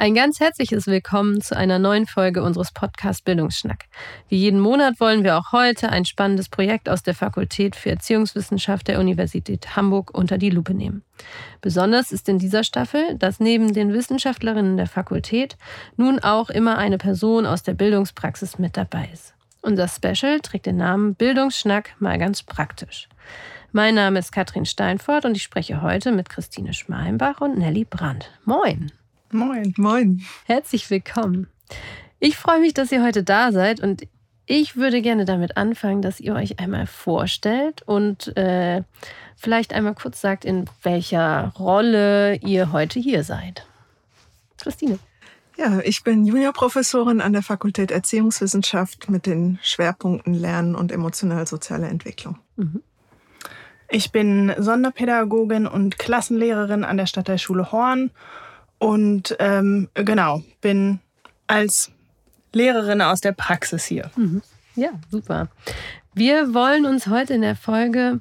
Ein ganz herzliches Willkommen zu einer neuen Folge unseres Podcast Bildungsschnack. Wie jeden Monat wollen wir auch heute ein spannendes Projekt aus der Fakultät für Erziehungswissenschaft der Universität Hamburg unter die Lupe nehmen. Besonders ist in dieser Staffel, dass neben den Wissenschaftlerinnen der Fakultät nun auch immer eine Person aus der Bildungspraxis mit dabei ist. Unser Special trägt den Namen Bildungsschnack mal ganz praktisch. Mein Name ist Katrin Steinfort und ich spreche heute mit Christine Schmalenbach und Nelly Brandt. Moin! Moin. Moin. Herzlich willkommen. Ich freue mich, dass ihr heute da seid und ich würde gerne damit anfangen, dass ihr euch einmal vorstellt und äh, vielleicht einmal kurz sagt, in welcher Rolle ihr heute hier seid. Christine. Ja, ich bin Juniorprofessorin an der Fakultät Erziehungswissenschaft mit den Schwerpunkten Lernen und emotional-soziale Entwicklung. Mhm. Ich bin Sonderpädagogin und Klassenlehrerin an der Stadtteilschule Horn und ähm, genau, bin als Lehrerin aus der Praxis hier. Mhm. Ja, super. Wir wollen uns heute in der Folge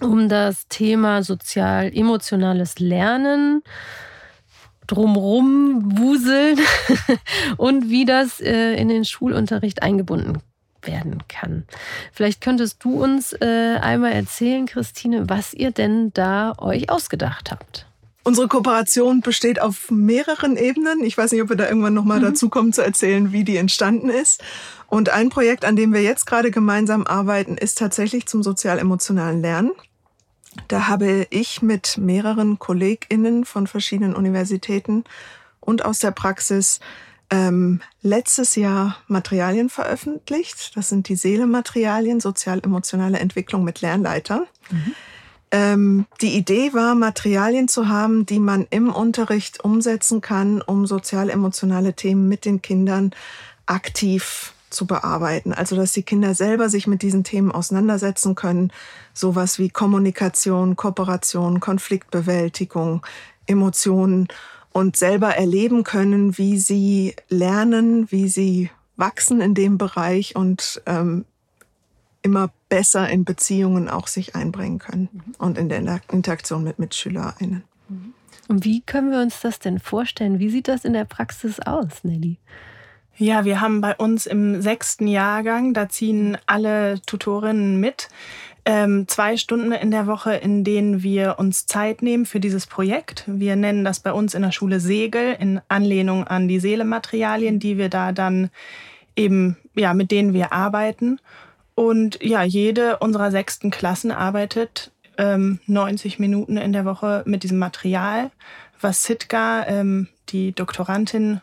um das Thema sozial-emotionales Lernen drumrum wuseln und wie das äh, in den Schulunterricht eingebunden werden kann. Vielleicht könntest du uns äh, einmal erzählen, Christine, was ihr denn da euch ausgedacht habt. Unsere Kooperation besteht auf mehreren Ebenen. Ich weiß nicht, ob wir da irgendwann nochmal mhm. dazu kommen zu erzählen, wie die entstanden ist. Und ein Projekt, an dem wir jetzt gerade gemeinsam arbeiten, ist tatsächlich zum sozial-emotionalen Lernen. Da habe ich mit mehreren KollegInnen von verschiedenen Universitäten und aus der Praxis ähm, letztes Jahr Materialien veröffentlicht. Das sind die Seele-Materialien, sozial-emotionale Entwicklung mit Lernleitern. Mhm. Ähm, die Idee war, Materialien zu haben, die man im Unterricht umsetzen kann, um sozial-emotionale Themen mit den Kindern aktiv zu bearbeiten. Also, dass die Kinder selber sich mit diesen Themen auseinandersetzen können. Sowas wie Kommunikation, Kooperation, Konfliktbewältigung, Emotionen und selber erleben können, wie sie lernen, wie sie wachsen in dem Bereich und ähm, immer besser in Beziehungen auch sich einbringen können mhm. und in der Interaktion mit MitschülerInnen. Mhm. Und wie können wir uns das denn vorstellen? Wie sieht das in der Praxis aus, Nelly? Ja, wir haben bei uns im sechsten Jahrgang, da ziehen alle Tutorinnen mit, ähm, zwei Stunden in der Woche, in denen wir uns Zeit nehmen für dieses Projekt. Wir nennen das bei uns in der Schule Segel in Anlehnung an die Seelematerialien, die wir da dann eben, ja, mit denen wir arbeiten. Und ja, jede unserer sechsten Klassen arbeitet ähm, 90 Minuten in der Woche mit diesem Material, was Sitka, ähm, die Doktorandin,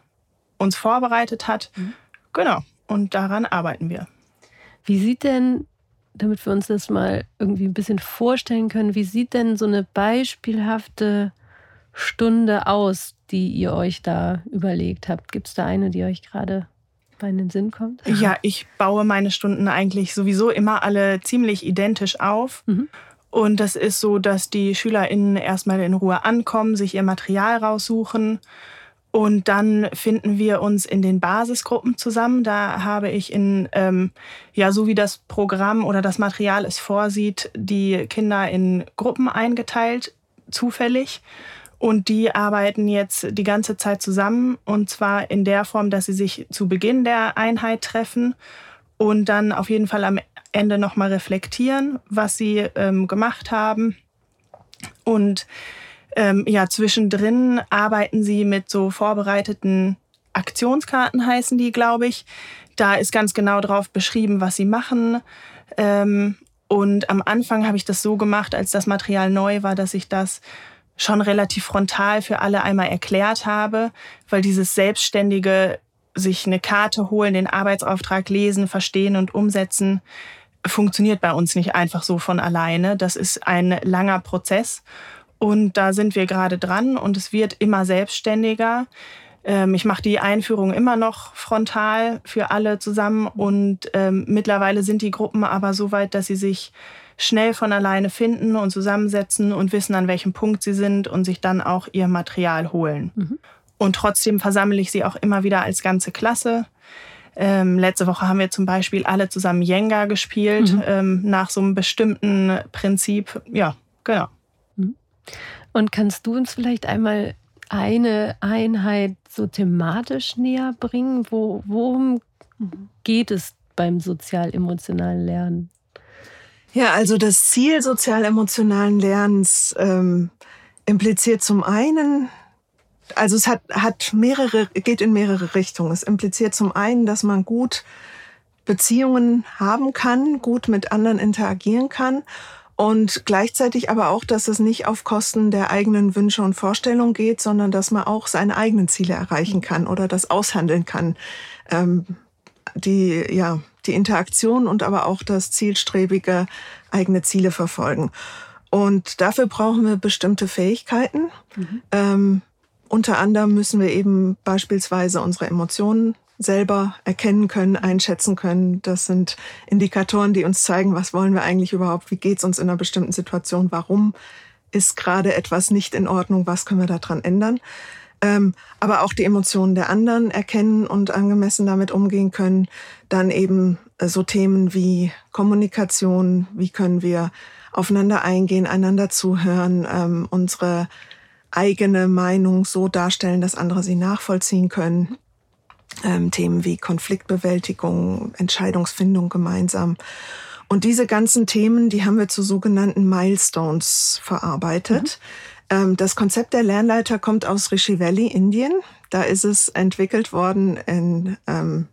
uns vorbereitet hat. Mhm. Genau. Und daran arbeiten wir. Wie sieht denn, damit wir uns das mal irgendwie ein bisschen vorstellen können, wie sieht denn so eine beispielhafte Stunde aus, die ihr euch da überlegt habt? Gibt es da eine, die euch gerade bei in den Sinn kommt? Ja, ich baue meine Stunden eigentlich sowieso immer alle ziemlich identisch auf. Mhm. Und das ist so, dass die SchülerInnen erstmal in Ruhe ankommen, sich ihr Material raussuchen. Und dann finden wir uns in den Basisgruppen zusammen. Da habe ich in, ähm, ja, so wie das Programm oder das Material es vorsieht, die Kinder in Gruppen eingeteilt, zufällig. Und die arbeiten jetzt die ganze Zeit zusammen und zwar in der Form, dass sie sich zu Beginn der Einheit treffen und dann auf jeden Fall am Ende nochmal reflektieren, was sie ähm, gemacht haben. Und ähm, ja, zwischendrin arbeiten sie mit so vorbereiteten Aktionskarten, heißen die, glaube ich. Da ist ganz genau drauf beschrieben, was sie machen. Ähm, und am Anfang habe ich das so gemacht, als das Material neu war, dass ich das schon relativ frontal für alle einmal erklärt habe, weil dieses selbstständige sich eine Karte holen, den Arbeitsauftrag lesen, verstehen und umsetzen, funktioniert bei uns nicht einfach so von alleine. Das ist ein langer Prozess und da sind wir gerade dran und es wird immer selbstständiger. Ähm, ich mache die Einführung immer noch frontal für alle zusammen und ähm, mittlerweile sind die Gruppen aber so weit, dass sie sich schnell von alleine finden und zusammensetzen und wissen, an welchem Punkt sie sind und sich dann auch ihr Material holen. Mhm. Und trotzdem versammle ich sie auch immer wieder als ganze Klasse. Ähm, letzte Woche haben wir zum Beispiel alle zusammen Jenga gespielt, mhm. ähm, nach so einem bestimmten Prinzip. Ja, genau. Und kannst du uns vielleicht einmal eine Einheit so thematisch näher bringen? Wo, worum geht es beim sozial-emotionalen Lernen? Ja, also das Ziel sozial-emotionalen Lernens ähm, impliziert zum einen, also es hat, hat mehrere, geht in mehrere Richtungen. Es impliziert zum einen, dass man gut Beziehungen haben kann, gut mit anderen interagieren kann und gleichzeitig aber auch, dass es nicht auf Kosten der eigenen Wünsche und Vorstellungen geht, sondern dass man auch seine eigenen Ziele erreichen kann oder das aushandeln kann. Ähm, die, ja, die Interaktion und aber auch das zielstrebige eigene Ziele verfolgen. Und dafür brauchen wir bestimmte Fähigkeiten. Mhm. Ähm, unter anderem müssen wir eben beispielsweise unsere Emotionen selber erkennen können, einschätzen können. Das sind Indikatoren, die uns zeigen, was wollen wir eigentlich überhaupt, wie geht's uns in einer bestimmten Situation, warum ist gerade etwas nicht in Ordnung, was können wir daran ändern. Ähm, aber auch die Emotionen der anderen erkennen und angemessen damit umgehen können. Dann eben äh, so Themen wie Kommunikation, wie können wir aufeinander eingehen, einander zuhören, ähm, unsere eigene Meinung so darstellen, dass andere sie nachvollziehen können. Ähm, Themen wie Konfliktbewältigung, Entscheidungsfindung gemeinsam. Und diese ganzen Themen, die haben wir zu sogenannten Milestones verarbeitet. Mhm. Ähm, das Konzept der Lernleiter kommt aus Rishi Valley, Indien. Da ist es entwickelt worden in ähm,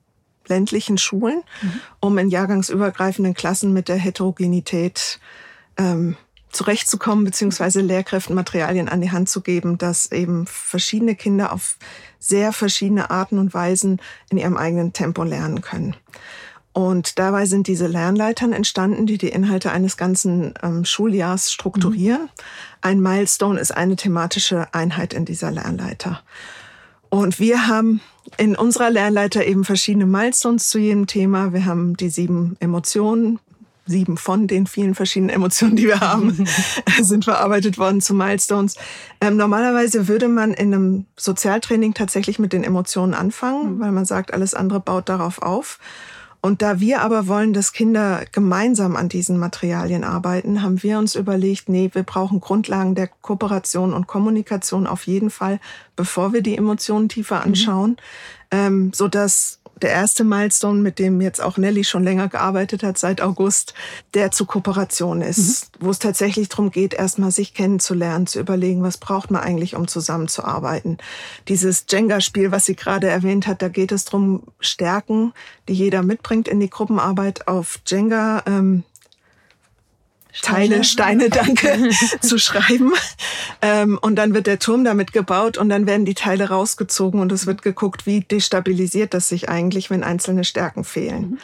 ländlichen Schulen, mhm. um in jahrgangsübergreifenden Klassen mit der Heterogenität ähm, zurechtzukommen, beziehungsweise Lehrkräften Materialien an die Hand zu geben, dass eben verschiedene Kinder auf sehr verschiedene Arten und Weisen in ihrem eigenen Tempo lernen können. Und dabei sind diese Lernleitern entstanden, die die Inhalte eines ganzen ähm, Schuljahrs strukturieren. Mhm. Ein Milestone ist eine thematische Einheit in dieser Lernleiter. Und wir haben in unserer Lernleiter eben verschiedene Milestones zu jedem Thema. Wir haben die sieben Emotionen, sieben von den vielen verschiedenen Emotionen, die wir haben, sind verarbeitet worden zu Milestones. Ähm, normalerweise würde man in einem Sozialtraining tatsächlich mit den Emotionen anfangen, mhm. weil man sagt, alles andere baut darauf auf. Und da wir aber wollen, dass Kinder gemeinsam an diesen Materialien arbeiten, haben wir uns überlegt, nee, wir brauchen Grundlagen der Kooperation und Kommunikation auf jeden Fall, bevor wir die Emotionen tiefer mhm. anschauen, mhm. ähm, so dass der erste Milestone, mit dem jetzt auch Nelly schon länger gearbeitet hat, seit August, der zu Kooperation ist, mhm. wo es tatsächlich darum geht, erstmal sich kennenzulernen, zu überlegen, was braucht man eigentlich, um zusammenzuarbeiten. Dieses Jenga-Spiel, was sie gerade erwähnt hat, da geht es darum, Stärken, die jeder mitbringt in die Gruppenarbeit auf Jenga ähm, Teile, Steine, danke, zu schreiben. Ähm, und dann wird der Turm damit gebaut und dann werden die Teile rausgezogen und es wird geguckt, wie destabilisiert das sich eigentlich, wenn einzelne Stärken fehlen. Mhm.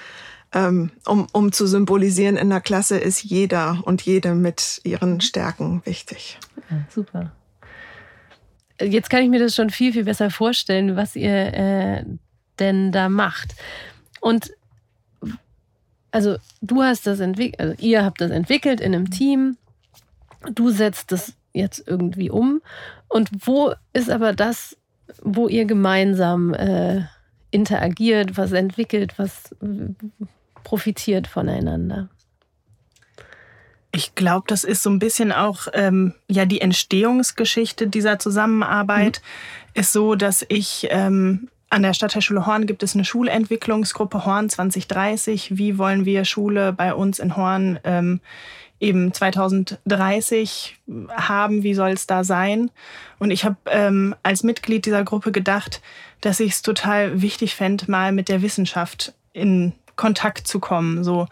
Ähm, um, um zu symbolisieren, in der Klasse ist jeder und jede mit ihren Stärken wichtig. Ja, super. Jetzt kann ich mir das schon viel, viel besser vorstellen, was ihr äh, denn da macht. Und also du hast das entwickelt, also ihr habt das entwickelt in einem Team, du setzt das jetzt irgendwie um. Und wo ist aber das, wo ihr gemeinsam äh, interagiert, was entwickelt, was profitiert voneinander? Ich glaube, das ist so ein bisschen auch ähm, ja die Entstehungsgeschichte dieser Zusammenarbeit. Mhm. Ist so, dass ich ähm, an der Stadtteilschule Horn gibt es eine Schulentwicklungsgruppe Horn 2030. Wie wollen wir Schule bei uns in Horn ähm, eben 2030 haben? Wie soll es da sein? Und ich habe ähm, als Mitglied dieser Gruppe gedacht, dass ich es total wichtig fände, mal mit der Wissenschaft in Kontakt zu kommen. So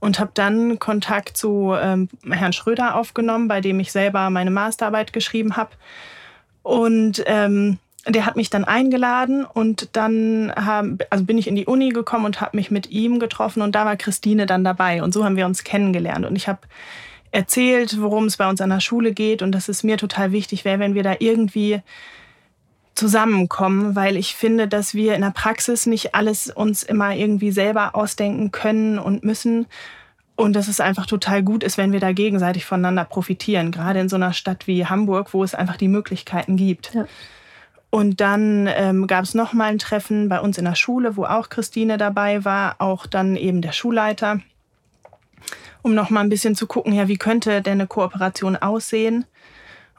und habe dann Kontakt zu ähm, Herrn Schröder aufgenommen, bei dem ich selber meine Masterarbeit geschrieben habe. Und ähm, der hat mich dann eingeladen und dann haben, also bin ich in die Uni gekommen und habe mich mit ihm getroffen und da war Christine dann dabei und so haben wir uns kennengelernt und ich habe erzählt, worum es bei uns an der Schule geht und dass es mir total wichtig wäre, wenn wir da irgendwie zusammenkommen, weil ich finde, dass wir in der Praxis nicht alles uns immer irgendwie selber ausdenken können und müssen und dass es einfach total gut ist, wenn wir da gegenseitig voneinander profitieren, gerade in so einer Stadt wie Hamburg, wo es einfach die Möglichkeiten gibt. Ja. Und dann ähm, gab es nochmal ein Treffen bei uns in der Schule, wo auch Christine dabei war, auch dann eben der Schulleiter, um nochmal ein bisschen zu gucken, ja, wie könnte denn eine Kooperation aussehen.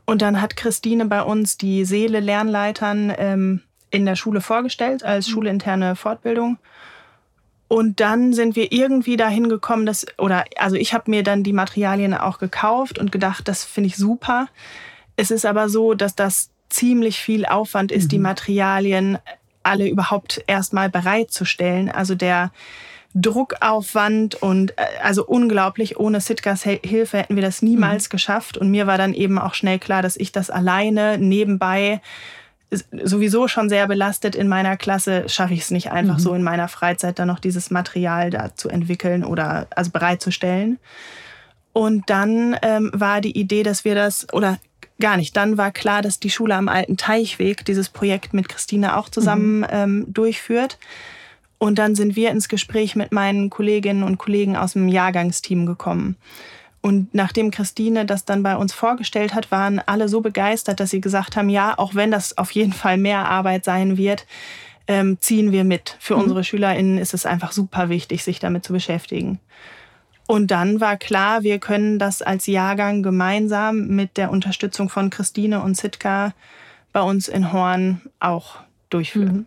Und dann hat Christine bei uns die Seele Lernleitern ähm, in der Schule vorgestellt als mhm. schulinterne Fortbildung. Und dann sind wir irgendwie dahin gekommen, dass, oder also ich habe mir dann die Materialien auch gekauft und gedacht, das finde ich super. Es ist aber so, dass das ziemlich viel Aufwand ist, mhm. die Materialien alle überhaupt erstmal bereitzustellen. Also der Druckaufwand und äh, also unglaublich, ohne Sitkas Hilfe hätten wir das niemals mhm. geschafft. Und mir war dann eben auch schnell klar, dass ich das alleine nebenbei sowieso schon sehr belastet in meiner Klasse, schaffe ich es nicht einfach mhm. so in meiner Freizeit dann noch dieses Material da zu entwickeln oder also bereitzustellen. Und dann ähm, war die Idee, dass wir das, oder Gar nicht. Dann war klar, dass die Schule am Alten Teichweg dieses Projekt mit Christine auch zusammen mhm. ähm, durchführt. Und dann sind wir ins Gespräch mit meinen Kolleginnen und Kollegen aus dem Jahrgangsteam gekommen. Und nachdem Christine das dann bei uns vorgestellt hat, waren alle so begeistert, dass sie gesagt haben, ja, auch wenn das auf jeden Fall mehr Arbeit sein wird, ähm, ziehen wir mit. Für mhm. unsere SchülerInnen ist es einfach super wichtig, sich damit zu beschäftigen. Und dann war klar, wir können das als Jahrgang gemeinsam mit der Unterstützung von Christine und Sitka bei uns in Horn auch durchführen. Mhm.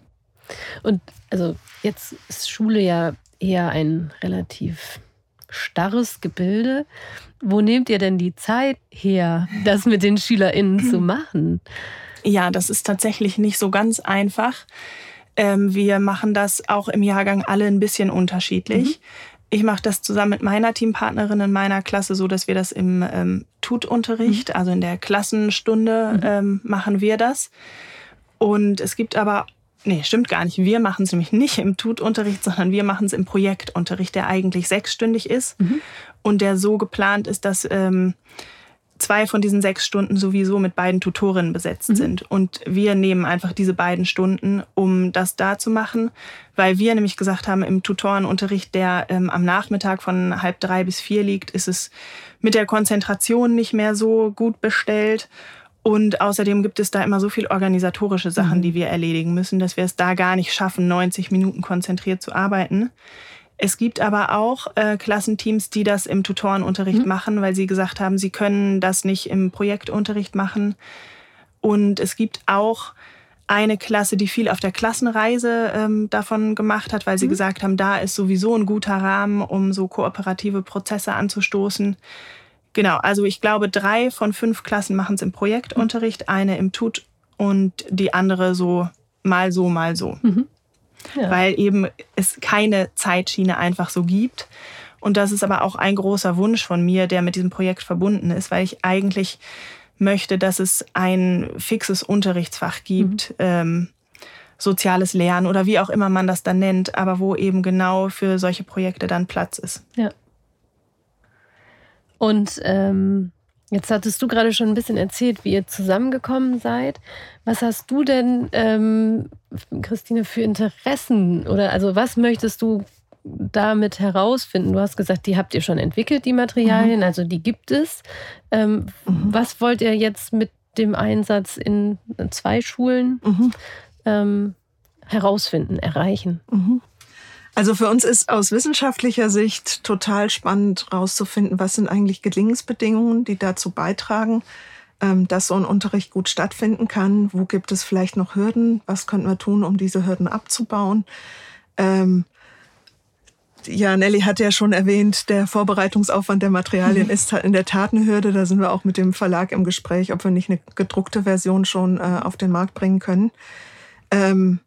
Und also jetzt ist Schule ja eher ein relativ starres Gebilde. Wo nehmt ihr denn die Zeit her, das mit den SchülerInnen zu machen? Ja, das ist tatsächlich nicht so ganz einfach. Ähm, wir machen das auch im Jahrgang alle ein bisschen unterschiedlich. Mhm. Ich mache das zusammen mit meiner Teampartnerin in meiner Klasse so, dass wir das im ähm, Tutunterricht, mhm. also in der Klassenstunde, mhm. ähm, machen wir das. Und es gibt aber, nee, stimmt gar nicht. Wir machen es nämlich nicht im Tutunterricht, sondern wir machen es im Projektunterricht, der eigentlich sechsstündig ist mhm. und der so geplant ist, dass ähm, zwei von diesen sechs Stunden sowieso mit beiden Tutorinnen besetzt mhm. sind. Und wir nehmen einfach diese beiden Stunden, um das da zu machen, weil wir nämlich gesagt haben, im Tutorenunterricht, der ähm, am Nachmittag von halb drei bis vier liegt, ist es mit der Konzentration nicht mehr so gut bestellt. Und außerdem gibt es da immer so viel organisatorische Sachen, mhm. die wir erledigen müssen, dass wir es da gar nicht schaffen, 90 Minuten konzentriert zu arbeiten. Es gibt aber auch äh, Klassenteams, die das im Tutorenunterricht mhm. machen, weil sie gesagt haben, sie können das nicht im Projektunterricht machen. Und es gibt auch eine Klasse, die viel auf der Klassenreise ähm, davon gemacht hat, weil sie mhm. gesagt haben, da ist sowieso ein guter Rahmen, um so kooperative Prozesse anzustoßen. Genau, also ich glaube, drei von fünf Klassen machen es im Projektunterricht, eine im Tut und die andere so mal so, mal so. Mhm ja. weil eben es keine Zeitschiene einfach so gibt. Und das ist aber auch ein großer Wunsch von mir, der mit diesem Projekt verbunden ist, weil ich eigentlich möchte, dass es ein fixes Unterrichtsfach gibt, mhm. ähm, soziales Lernen oder wie auch immer man das dann nennt, aber wo eben genau für solche Projekte dann Platz ist. Ja. Und ähm, Jetzt hattest du gerade schon ein bisschen erzählt, wie ihr zusammengekommen seid. Was hast du denn, ähm, Christine, für Interessen? Oder also was möchtest du damit herausfinden? Du hast gesagt, die habt ihr schon entwickelt, die Materialien, mhm. also die gibt es. Ähm, mhm. Was wollt ihr jetzt mit dem Einsatz in zwei Schulen mhm. ähm, herausfinden, erreichen? Also für uns ist aus wissenschaftlicher Sicht total spannend herauszufinden, was sind eigentlich Gelingensbedingungen, die dazu beitragen, ähm, dass so ein Unterricht gut stattfinden kann. Wo gibt es vielleicht noch Hürden? Was könnten wir tun, um diese Hürden abzubauen? Ähm, ja, Nelly hat ja schon erwähnt, der Vorbereitungsaufwand der Materialien mhm. ist in der Tat eine Hürde. Da sind wir auch mit dem Verlag im Gespräch, ob wir nicht eine gedruckte Version schon äh, auf den Markt bringen können. Ähm,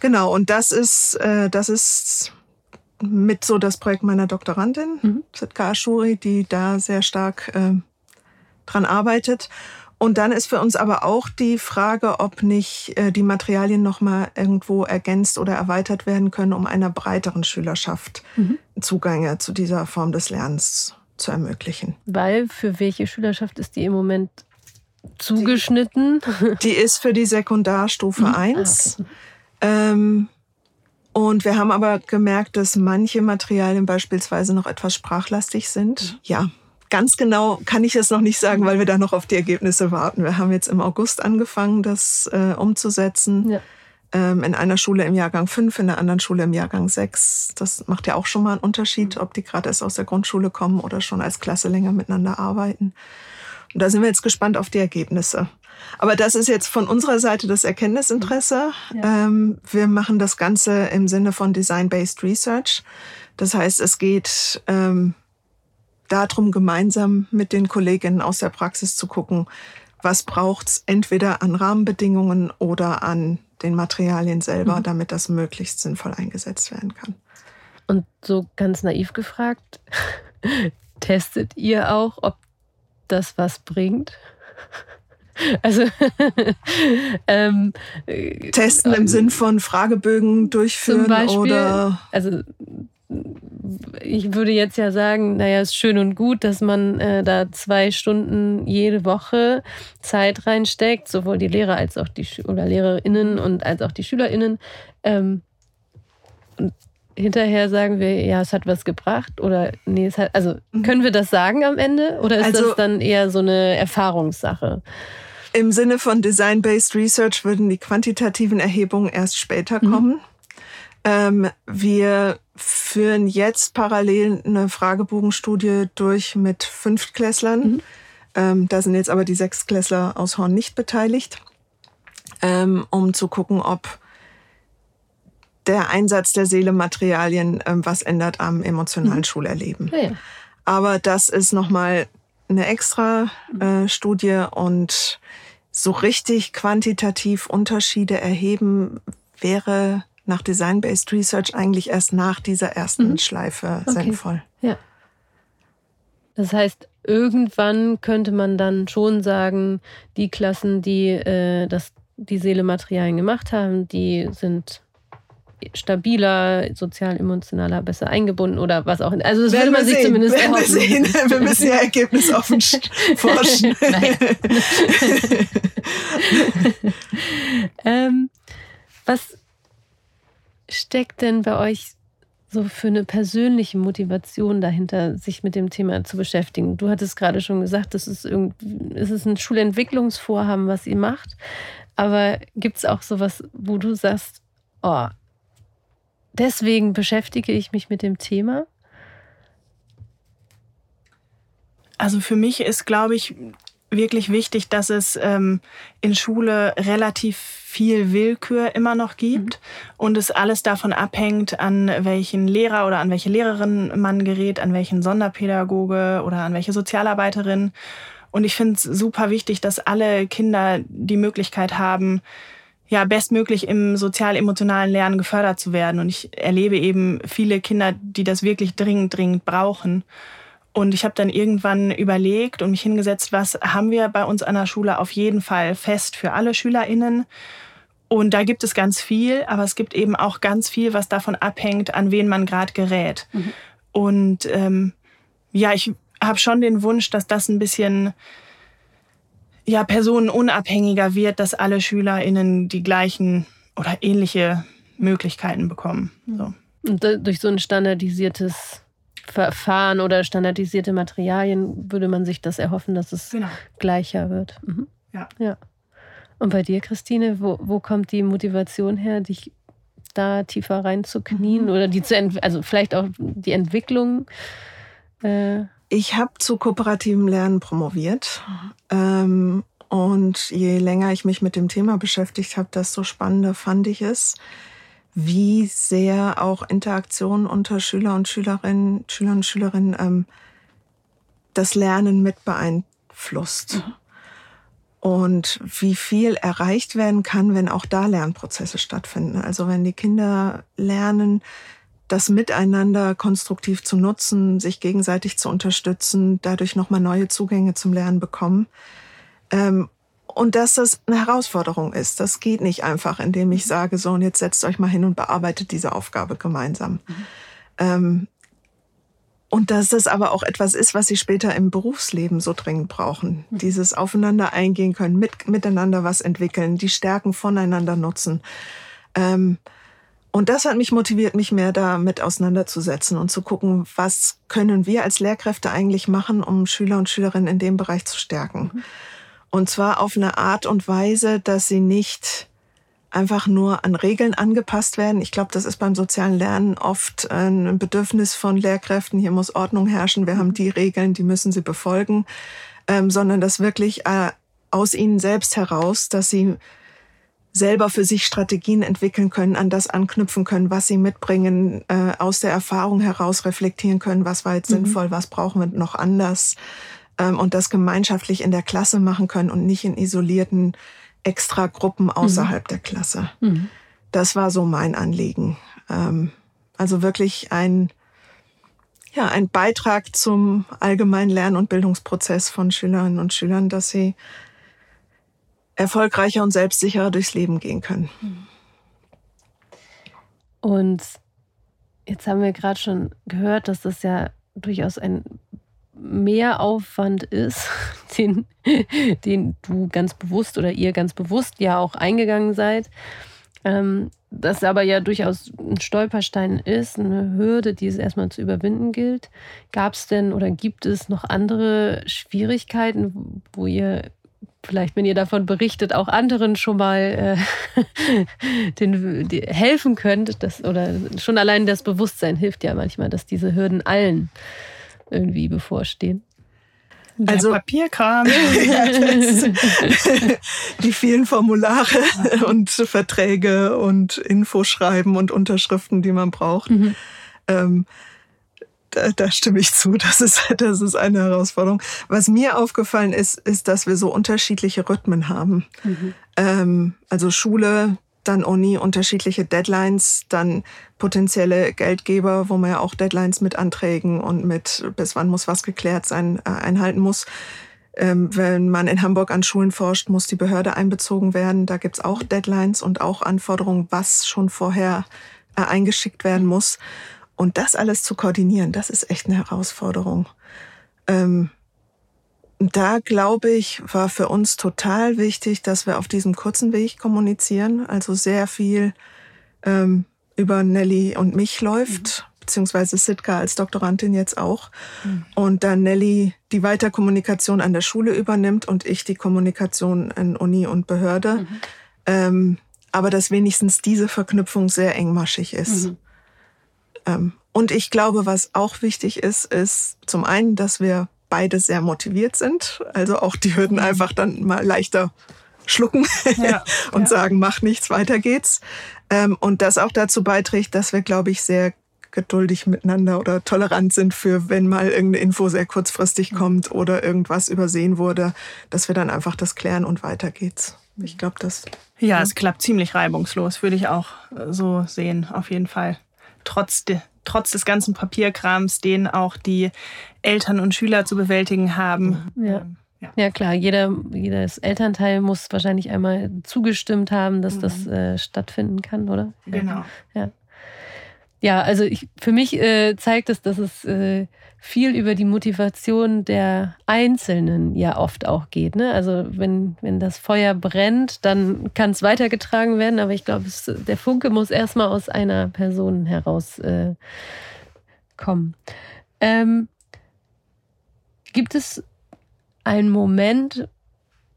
genau, und das ist, äh, das ist mit so das Projekt meiner Doktorandin, mhm. Sitka Ashuri, die da sehr stark äh, dran arbeitet. Und dann ist für uns aber auch die Frage, ob nicht äh, die Materialien nochmal irgendwo ergänzt oder erweitert werden können, um einer breiteren Schülerschaft mhm. Zugänge zu dieser Form des Lernens zu ermöglichen. Weil für welche Schülerschaft ist die im Moment zugeschnitten? Die, die ist für die Sekundarstufe mhm. 1. Ah, okay. ähm, und wir haben aber gemerkt, dass manche Materialien beispielsweise noch etwas sprachlastig sind. Ja, ganz genau kann ich es noch nicht sagen, weil wir da noch auf die Ergebnisse warten. Wir haben jetzt im August angefangen, das äh, umzusetzen. Ja. Ähm, in einer Schule im Jahrgang 5, in der anderen Schule im Jahrgang 6. Das macht ja auch schon mal einen Unterschied, ob die gerade erst aus der Grundschule kommen oder schon als Klasse länger miteinander arbeiten. Und da sind wir jetzt gespannt auf die Ergebnisse. Aber das ist jetzt von unserer Seite das Erkenntnisinteresse. Ja. Ähm, wir machen das Ganze im Sinne von Design-Based Research. Das heißt, es geht ähm, darum, gemeinsam mit den Kolleginnen aus der Praxis zu gucken, was braucht's entweder an Rahmenbedingungen oder an den Materialien selber, mhm. damit das möglichst sinnvoll eingesetzt werden kann. Und so ganz naiv gefragt, testet ihr auch, ob das was bringt? Also ähm, testen im äh, Sinn von Fragebögen durchführen Beispiel, oder also ich würde jetzt ja sagen, naja, ist schön und gut, dass man äh, da zwei Stunden jede Woche Zeit reinsteckt, sowohl die Lehrer als auch die Sch oder LehrerInnen und als auch die SchülerInnen. Ähm, und hinterher sagen wir, ja, es hat was gebracht oder nee, es hat, also mhm. können wir das sagen am Ende oder ist also, das dann eher so eine Erfahrungssache? Im Sinne von Design-Based Research würden die quantitativen Erhebungen erst später mhm. kommen. Ähm, wir führen jetzt parallel eine Fragebogenstudie durch mit Fünftklässlern. Mhm. Ähm, da sind jetzt aber die Sechstklässler aus Horn nicht beteiligt, ähm, um zu gucken, ob der Einsatz der Seele-Materialien ähm, was ändert am emotionalen mhm. Schulerleben. Ja, ja. Aber das ist nochmal eine extra äh, Studie und so richtig quantitativ Unterschiede erheben wäre nach Design-Based Research eigentlich erst nach dieser ersten mhm. Schleife okay. sinnvoll. Ja. Das heißt, irgendwann könnte man dann schon sagen, die Klassen, die äh, das, die Seele-Materialien gemacht haben, die sind stabiler, sozial-emotionaler, besser eingebunden oder was auch. Also das würde man sich sehen. zumindest Werden wir, sehen. wir müssen ja ergebnisoffen forschen. ähm, was steckt denn bei euch so für eine persönliche Motivation dahinter, sich mit dem Thema zu beschäftigen? Du hattest gerade schon gesagt, das ist, es ist ein Schulentwicklungsvorhaben, was ihr macht. Aber gibt es auch sowas, wo du sagst, oh, deswegen beschäftige ich mich mit dem Thema? Also für mich ist, glaube ich, wirklich wichtig, dass es ähm, in Schule relativ viel Willkür immer noch gibt mhm. und es alles davon abhängt, an welchen Lehrer oder an welche Lehrerin man gerät, an welchen Sonderpädagoge oder an welche Sozialarbeiterin. Und ich finde es super wichtig, dass alle Kinder die Möglichkeit haben, ja, bestmöglich im sozial-emotionalen Lernen gefördert zu werden. Und ich erlebe eben viele Kinder, die das wirklich dringend, dringend brauchen. Und ich habe dann irgendwann überlegt und mich hingesetzt, was haben wir bei uns an der Schule auf jeden Fall fest für alle SchülerInnen. Und da gibt es ganz viel, aber es gibt eben auch ganz viel, was davon abhängt, an wen man gerade gerät. Mhm. Und ähm, ja, ich habe schon den Wunsch, dass das ein bisschen ja, personenunabhängiger wird, dass alle SchülerInnen die gleichen oder ähnliche Möglichkeiten bekommen. So. Und durch so ein standardisiertes Verfahren oder standardisierte Materialien würde man sich das erhoffen, dass es genau. gleicher wird. Mhm. Ja. ja. Und bei dir, Christine, wo, wo kommt die Motivation her, dich da tiefer reinzuknien mhm. oder die zu also vielleicht auch die Entwicklung? Äh ich habe zu kooperativem Lernen promoviert. Ähm, und je länger ich mich mit dem Thema beschäftigt habe, desto spannender fand ich es, wie sehr auch Interaktion unter Schüler und Schülerinnen, Schüler und Schülerinnen ähm, das Lernen mit beeinflusst. Mhm. Und wie viel erreicht werden kann, wenn auch da Lernprozesse stattfinden. Also wenn die Kinder lernen, das Miteinander konstruktiv zu nutzen, sich gegenseitig zu unterstützen, dadurch nochmal neue Zugänge zum Lernen bekommen. Ähm, und dass das eine Herausforderung ist. Das geht nicht einfach, indem ich sage, so und jetzt setzt euch mal hin und bearbeitet diese Aufgabe gemeinsam. Mhm. Ähm, und dass das aber auch etwas ist, was sie später im Berufsleben so dringend brauchen. Mhm. Dieses Aufeinander eingehen können, mit, miteinander was entwickeln, die Stärken voneinander nutzen. Ähm, Und das hat mich motiviert, mich mehr damit auseinanderzusetzen und zu gucken, was können wir als Lehrkräfte eigentlich machen, um Schüler und Schülerinnen in dem Bereich zu stärken. Mhm. Und zwar auf eine Art und Weise, dass sie nicht einfach nur an Regeln angepasst werden. Ich glaube, das ist beim sozialen Lernen oft ein Bedürfnis von Lehrkräften. Hier muss Ordnung herrschen. Wir haben die Regeln, die müssen sie befolgen, ähm, sondern das wirklich äh, aus ihnen selbst heraus, dass sie selber für sich Strategien entwickeln können, an das anknüpfen können, was sie mitbringen, äh, aus der Erfahrung heraus reflektieren können, was war jetzt mhm. sinnvoll, was brauchen wir noch anders ähm, und das gemeinschaftlich in der Klasse machen können und nicht in isolierten extra Gruppen außerhalb mhm. der Klasse. Mhm. Das war so mein Anliegen. Ähm, also wirklich ein, ja, ein Beitrag zum allgemeinen Lern- und Bildungsprozess von Schülerinnen und Schülern, dass sie erfolgreicher und selbstsicherer durchs Leben gehen können. Und jetzt haben wir gerade schon gehört, dass das ja durchaus ein Mehraufwand ist, den, den du ganz bewusst oder ihr ganz bewusst ja auch eingegangen seid. Ähm, das aber ja durchaus ein Stolperstein ist, eine Hürde, die es erstmal zu überwinden gilt. Gab es denn oder gibt es noch andere Schwierigkeiten, wo ihr vielleicht, wenn ihr davon berichtet, auch anderen schon mal äh, den, die, helfen könnt. Das, oder schon allein das Bewusstsein hilft ja manchmal, dass diese Hürden allen irgendwie bevorstehen. Der also Papierkram. die vielen Formulare und Verträge und Infoschreiben und Unterschriften, die man braucht. Mhm. Ähm, da, da stimme ich zu. Das ist, das ist eine Herausforderung. Was mir aufgefallen ist, ist, dass wir so unterschiedliche Rhythmen haben. Mhm. Ähm, also Schule, dann Uni, unterschiedliche Deadlines, dann potenzielle Geldgeber, wo man ja auch Deadlines mit Anträgen und mit bis wann muss was geklärt sein, äh, einhalten muss. Ähm, wenn man in Hamburg an Schulen forscht, muss die Behörde einbezogen werden. Da gibt's auch Deadlines und auch Anforderungen, was schon vorher äh, eingeschickt werden muss. Und das alles zu koordinieren, das ist echt eine Herausforderung. Ähm, da glaube ich, war für uns total wichtig, dass wir auf diesem kurzen Weg kommunizieren. Also sehr viel ähm, über Nelly und mich läuft, mhm. beziehungsweise Sitka als Doktorandin jetzt auch. Mhm. Und dann Nelly die Weiterkommunikation an der Schule übernimmt und ich die Kommunikation in Uni und Behörde. Mhm. Ähm, aber dass wenigstens diese Verknüpfung sehr engmaschig ist. Mhm. Ähm, und ich glaube, was auch wichtig ist, ist zum einen, dass wir beide sehr motiviert sind. Also auch die Hürden mhm. einfach dann mal leichter schlucken ja, und ja. sagen, mach nichts, weiter geht's. Ähm, und das auch dazu beiträgt, dass wir, glaube ich, sehr geduldig miteinander oder tolerant sind für, wenn mal irgendeine Info sehr kurzfristig mhm. kommt oder irgendwas übersehen wurde, dass wir dann einfach das klären und weiter geht's. Ich glaube, das. Ja, ja, es klappt ziemlich reibungslos, würde ich auch äh, so sehen, auf jeden Fall trotz, de, trotz des ganzen Papierkrams, den auch die Eltern und Schüler zu bewältigen haben. Ja. Ähm, ja. ja, klar, jeder, jedes Elternteil muss wahrscheinlich einmal zugestimmt haben, dass mhm. das äh, stattfinden kann, oder? Genau. Ja, ja also ich, für mich äh, zeigt es, dass es äh, viel über die Motivation der Einzelnen ja oft auch geht. Ne? Also wenn, wenn das Feuer brennt, dann kann es weitergetragen werden, aber ich glaube, der Funke muss erstmal aus einer Person heraus äh. Ähm, gibt es einen Moment,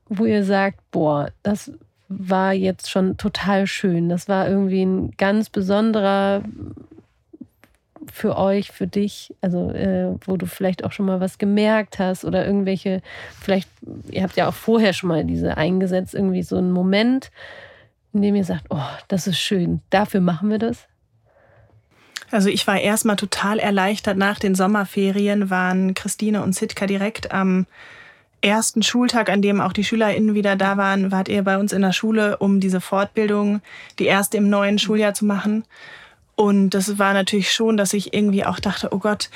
wo ihr sagt, boah, das war jetzt schon total schön. Das war irgendwie ein ganz besonderer für euch, für dich, also äh, wo du vielleicht auch schon mal was gemerkt hast oder irgendwelche, vielleicht, ihr habt ja auch vorher schon mal diese eingesetzt, irgendwie so einen Moment, in dem ihr sagt, oh, das ist schön, dafür machen wir das? Also ich war erstmal total erleichtert. Nach den Sommerferien waren Christine und Sitka direkt am ersten Schultag, an dem auch die SchülerInnen wieder da waren, wart ihr bei uns in der Schule, um diese Fortbildung, die erste im neuen Schuljahr zu machen. Und das war natürlich schon, dass ich irgendwie auch dachte, oh Gott,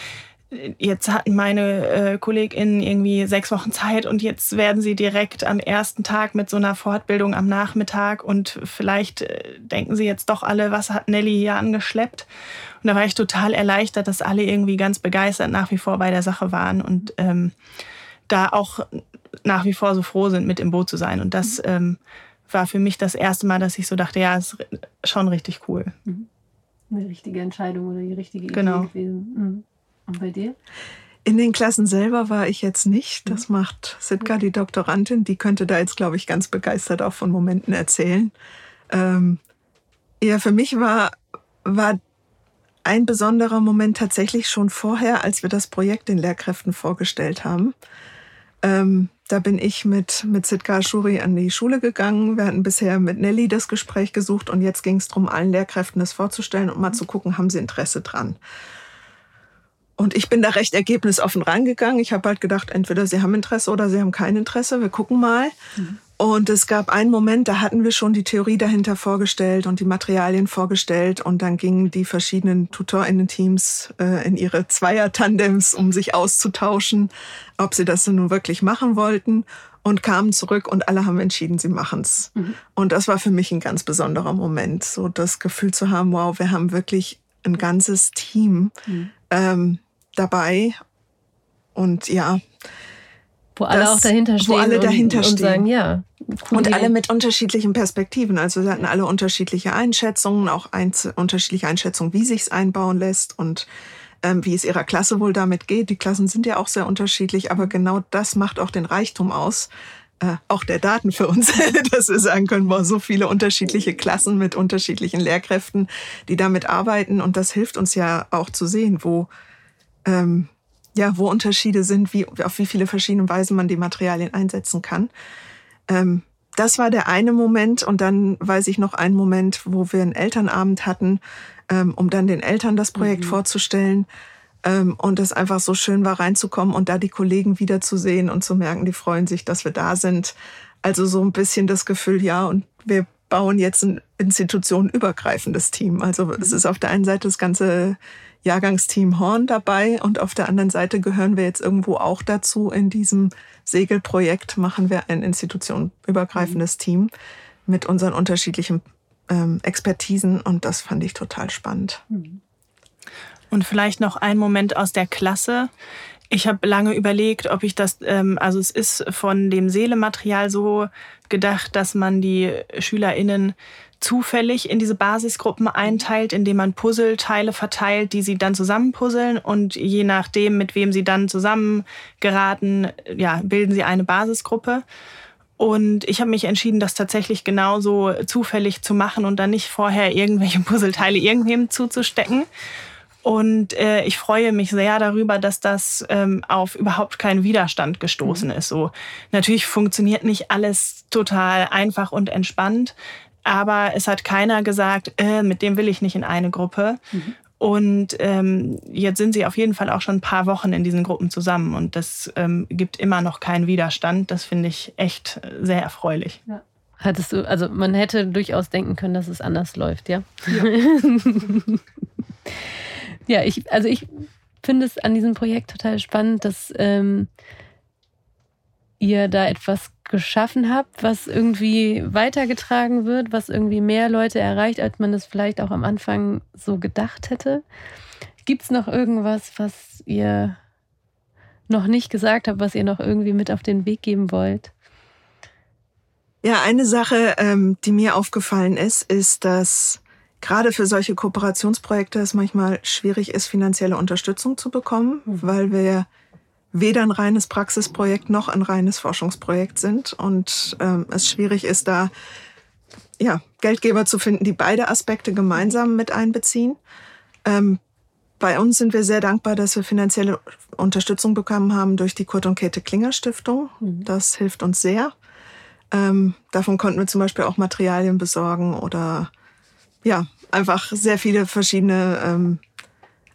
jetzt hatten meine äh, KollegInnen irgendwie sechs Wochen Zeit und jetzt werden sie direkt am ersten Tag mit so einer Fortbildung am Nachmittag und vielleicht äh, denken sie jetzt doch alle, was hat Nelly hier angeschleppt? Und da war ich total erleichtert, dass alle irgendwie ganz begeistert nach wie vor bei der Sache waren und ähm, da auch nach wie vor so froh sind, mit im Boot zu sein. Und das mhm. ähm, war für mich das erste Mal, dass ich so dachte, ja, ist schon richtig cool. Mhm. Eine richtige Entscheidung oder die richtige Idee genau. gewesen. Mhm. Und bei dir? In den Klassen selber war ich jetzt nicht. Das mhm. macht Sitka, die Doktorandin. Die könnte da jetzt, glaube ich, ganz begeistert auch von Momenten erzählen. Ähm, ja, für mich war, war ein besonderer Moment tatsächlich schon vorher, als wir das Projekt den Lehrkräften vorgestellt haben. Ähm, da bin ich mit, mit Sitka Shuri an die Schule gegangen. Wir hatten bisher mit Nelly das Gespräch gesucht und jetzt ging es darum, allen Lehrkräften das vorzustellen und mal zu gucken, haben sie Interesse dran. Und ich bin da recht ergebnisoffen rangegangen. Ich habe halt gedacht, entweder sie haben Interesse oder sie haben kein Interesse. Wir gucken mal. Mhm. Und es gab einen Moment, da hatten wir schon die Theorie dahinter vorgestellt und die Materialien vorgestellt. Und dann gingen die verschiedenen Tutorinnen-Teams äh, in ihre Zweier-Tandems, um sich auszutauschen, ob sie das denn nun wirklich machen wollten. Und kamen zurück und alle haben entschieden, sie machen's. Mhm. Und das war für mich ein ganz besonderer Moment, so das Gefühl zu haben, wow, wir haben wirklich ein ganzes Team mhm. ähm, dabei. Und ja, wo alle auch dahinter stehen. Wo alle dahinter und, stehen. Und sagen, ja. Cool und alle mit unterschiedlichen Perspektiven. Also sie hatten alle unterschiedliche Einschätzungen, auch einz unterschiedliche Einschätzungen, wie sich's einbauen lässt und ähm, wie es ihrer Klasse wohl damit geht. Die Klassen sind ja auch sehr unterschiedlich, aber genau das macht auch den Reichtum aus. Äh, auch der Daten für uns, dass wir sagen können, boah, so viele unterschiedliche Klassen mit unterschiedlichen Lehrkräften, die damit arbeiten. Und das hilft uns ja auch zu sehen, wo ähm, ja, wo Unterschiede sind, wie, auf wie viele verschiedene Weisen man die Materialien einsetzen kann. Ähm, das war der eine Moment und dann weiß ich noch einen Moment, wo wir einen Elternabend hatten, ähm, um dann den Eltern das Projekt mhm. vorzustellen. Ähm, und es einfach so schön war, reinzukommen und da die Kollegen wiederzusehen und zu merken, die freuen sich, dass wir da sind. Also so ein bisschen das Gefühl, ja, und wir bauen jetzt ein institutionenübergreifendes Team. Also es mhm. ist auf der einen Seite das ganze Jahrgangsteam Horn dabei und auf der anderen Seite gehören wir jetzt irgendwo auch dazu. In diesem Segelprojekt machen wir ein institutionenübergreifendes mhm. Team mit unseren unterschiedlichen ähm, Expertisen und das fand ich total spannend. Mhm. Und vielleicht noch ein Moment aus der Klasse. Ich habe lange überlegt, ob ich das, ähm, also es ist von dem Seelematerial so gedacht, dass man die SchülerInnen zufällig in diese Basisgruppen einteilt, indem man Puzzleteile verteilt, die sie dann zusammenpuzzeln und je nachdem, mit wem sie dann zusammengeraten, ja, bilden sie eine Basisgruppe. Und ich habe mich entschieden, das tatsächlich genauso zufällig zu machen und dann nicht vorher irgendwelche Puzzleteile irgendwem zuzustecken. Und äh, ich freue mich sehr darüber, dass das ähm, auf überhaupt keinen Widerstand gestoßen mhm. ist. So natürlich funktioniert nicht alles total einfach und entspannt, aber es hat keiner gesagt, äh, mit dem will ich nicht in eine Gruppe. Mhm. Und ähm, jetzt sind sie auf jeden Fall auch schon ein paar Wochen in diesen Gruppen zusammen und das ähm, gibt immer noch keinen Widerstand. Das finde ich echt sehr erfreulich. Ja. Hattest du, also man hätte durchaus denken können, dass es anders läuft, ja? Ja, ja ich, also ich finde es an diesem Projekt total spannend, dass ähm, ihr da etwas geschaffen habt, was irgendwie weitergetragen wird, was irgendwie mehr Leute erreicht, als man es vielleicht auch am Anfang so gedacht hätte. Gibt es noch irgendwas, was ihr noch nicht gesagt habt, was ihr noch irgendwie mit auf den Weg geben wollt? Ja, eine Sache, ähm, die mir aufgefallen ist, ist, dass gerade für solche Kooperationsprojekte es manchmal schwierig ist, finanzielle Unterstützung zu bekommen, mhm. weil wir weder ein reines Praxisprojekt noch ein reines Forschungsprojekt sind und ähm, es schwierig ist, da ja, Geldgeber zu finden, die beide Aspekte gemeinsam mit einbeziehen. Ähm, bei uns sind wir sehr dankbar, dass wir finanzielle Unterstützung bekommen haben durch die Kurt und Käthe Klinger Stiftung. Mhm. Das hilft uns sehr. Ähm, davon konnten wir zum Beispiel auch Materialien besorgen oder ja, einfach sehr viele verschiedene ähm,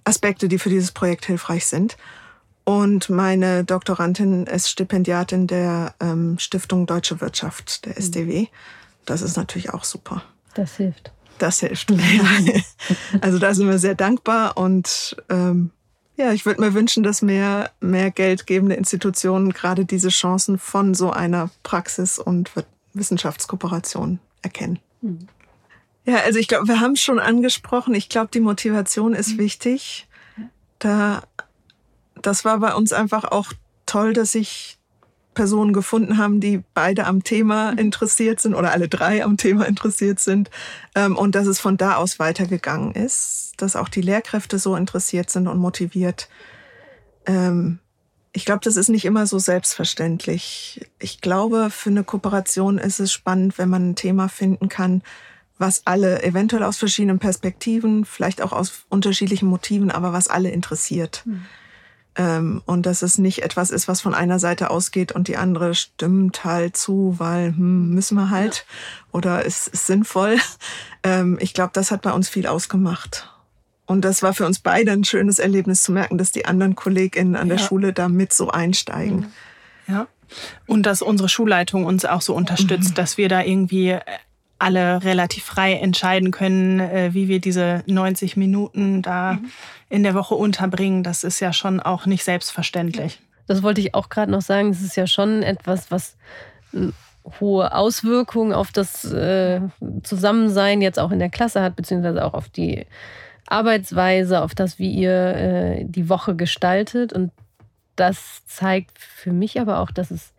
Aspekte, die für dieses Projekt hilfreich sind. Und meine Doktorandin ist Stipendiatin der ähm, Stiftung Deutsche Wirtschaft, der SDW. Das ist natürlich auch super. Das hilft. Das hilft. Ja. Also da sind wir sehr dankbar und ähm, ja, ich würde mir wünschen, dass mehr, mehr geldgebende Institutionen gerade diese Chancen von so einer Praxis- und Wissenschaftskooperation erkennen. Mhm. Ja, also ich glaube, wir haben es schon angesprochen. Ich glaube, die Motivation ist mhm. wichtig. Da das war bei uns einfach auch toll, dass ich Personen gefunden haben, die beide am Thema interessiert sind oder alle drei am Thema interessiert sind. Ähm, und dass es von da aus weitergegangen ist, dass auch die Lehrkräfte so interessiert sind und motiviert. Ähm, ich glaube, das ist nicht immer so selbstverständlich. Ich glaube, für eine Kooperation ist es spannend, wenn man ein Thema finden kann, was alle eventuell aus verschiedenen Perspektiven, vielleicht auch aus unterschiedlichen Motiven, aber was alle interessiert. Mhm. Ähm, und dass es nicht etwas ist, was von einer Seite ausgeht und die andere stimmt halt zu, weil hm, müssen wir halt ja. oder ist, ist sinnvoll. Ähm, ich glaube, das hat bei uns viel ausgemacht. Und das war für uns beide ein schönes Erlebnis zu merken, dass die anderen KollegInnen an der Schule da mit so einsteigen. Ja. Und dass unsere Schulleitung uns auch so unterstützt, mhm. dass wir da irgendwie alle relativ frei entscheiden können, äh, wie wir diese 90 Minuten da mhm. in der Woche unterbringen. Das ist ja schon auch nicht selbstverständlich. Das wollte ich auch gerade noch sagen. Es ist ja schon etwas, was hohe Auswirkungen auf das äh, Zusammensein jetzt auch in der Klasse hat, beziehungsweise auch auf die Arbeitsweise, auf das, wie ihr äh, die Woche gestaltet. Und das zeigt für mich aber auch, dass es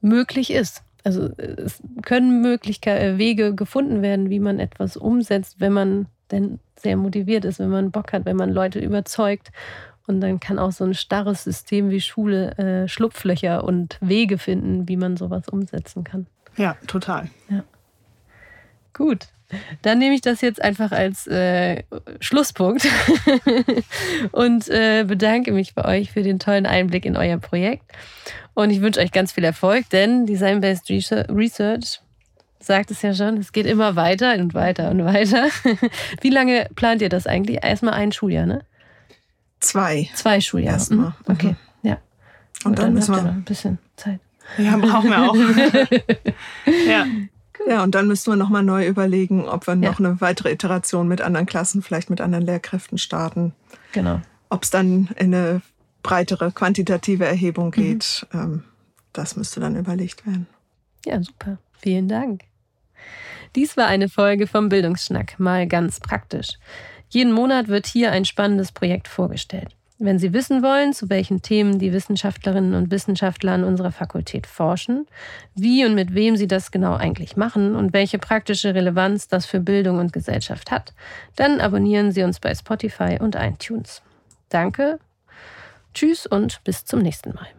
möglich ist. Also es können Möglichkeiten, äh, Wege gefunden werden, wie man etwas umsetzt, wenn man denn sehr motiviert ist, wenn man Bock hat, wenn man Leute überzeugt. Und dann kann auch so ein starres System wie Schule äh, Schlupflöcher und Wege finden, wie man sowas umsetzen kann. Ja, total. Ja. Gut. Dann nehme ich das jetzt einfach als äh, Schlusspunkt und äh, bedanke mich bei euch für den tollen Einblick in euer Projekt. Und ich wünsche euch ganz viel Erfolg, denn Design-Based Research sagt es ja schon, es geht immer weiter und weiter und weiter. Wie lange plant ihr das eigentlich? Erstmal ein Schuljahr, ne? Zwei. Zwei Schuljahre. Erstmal. Mhm. Okay, mhm. ja. Und, und dann, dann müssen wir noch ein bisschen Zeit. Ja, brauchen wir auch. ja. Ja, und dann müssen wir nochmal neu überlegen, ob wir ja. noch eine weitere Iteration mit anderen Klassen, vielleicht mit anderen Lehrkräften starten. Genau. Ob es dann in eine breitere quantitative Erhebung mhm. geht, mhm. das müsste dann überlegt werden. Ja, super. Vielen Dank. Dies war eine Folge vom Bildungsschnack, mal ganz praktisch. Jeden Monat wird hier ein spannendes Projekt vorgestellt. Wenn Sie wissen wollen, zu welchen Themen die Wissenschaftlerinnen und Wissenschaftler an unserer Fakultät forschen, wie und mit wem sie das genau eigentlich machen und welche praktische Relevanz das für Bildung und Gesellschaft hat, dann abonnieren Sie uns bei Spotify und iTunes. Danke, tschüss und bis zum nächsten Mal.